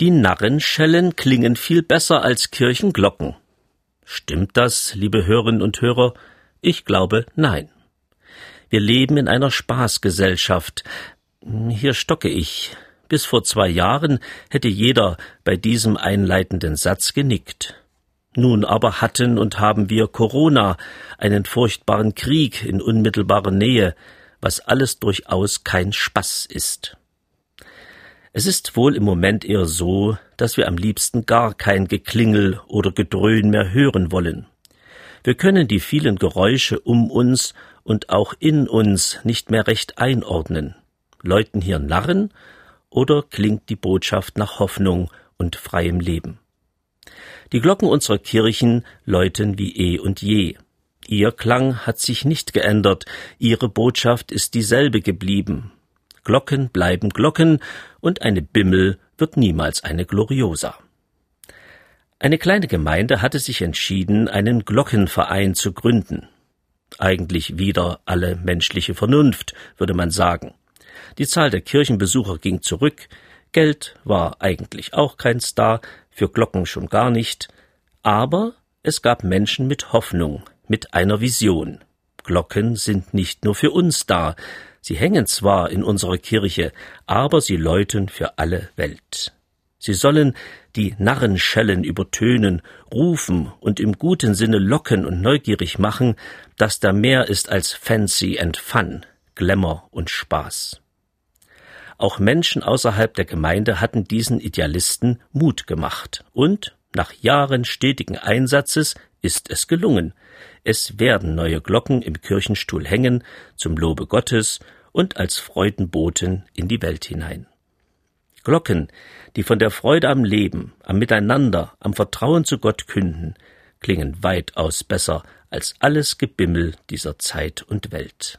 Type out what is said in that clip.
Die Narrenschellen klingen viel besser als Kirchenglocken. Stimmt das, liebe Hörerinnen und Hörer? Ich glaube nein. Wir leben in einer Spaßgesellschaft. Hier stocke ich. Bis vor zwei Jahren hätte jeder bei diesem einleitenden Satz genickt. Nun aber hatten und haben wir Corona, einen furchtbaren Krieg in unmittelbarer Nähe, was alles durchaus kein Spaß ist. Es ist wohl im Moment eher so, dass wir am liebsten gar kein Geklingel oder Gedröhn mehr hören wollen. Wir können die vielen Geräusche um uns und auch in uns nicht mehr recht einordnen. Läuten hier Narren oder klingt die Botschaft nach Hoffnung und freiem Leben? Die Glocken unserer Kirchen läuten wie eh und je. Ihr Klang hat sich nicht geändert, ihre Botschaft ist dieselbe geblieben. Glocken bleiben Glocken und eine Bimmel wird niemals eine Gloriosa. Eine kleine Gemeinde hatte sich entschieden, einen Glockenverein zu gründen. Eigentlich wieder alle menschliche Vernunft, würde man sagen. Die Zahl der Kirchenbesucher ging zurück, Geld war eigentlich auch kein Star, für Glocken schon gar nicht, aber es gab Menschen mit Hoffnung, mit einer Vision. Glocken sind nicht nur für uns da, Sie hängen zwar in unserer Kirche, aber sie läuten für alle Welt. Sie sollen die Narrenschellen übertönen, rufen und im guten Sinne locken und neugierig machen, dass da mehr ist als Fancy and Fun, Glamour und Spaß. Auch Menschen außerhalb der Gemeinde hatten diesen Idealisten Mut gemacht und nach Jahren stetigen Einsatzes ist es gelungen. Es werden neue Glocken im Kirchenstuhl hängen, zum Lobe Gottes und als Freudenboten in die Welt hinein. Glocken, die von der Freude am Leben, am Miteinander, am Vertrauen zu Gott künden, klingen weitaus besser als alles Gebimmel dieser Zeit und Welt.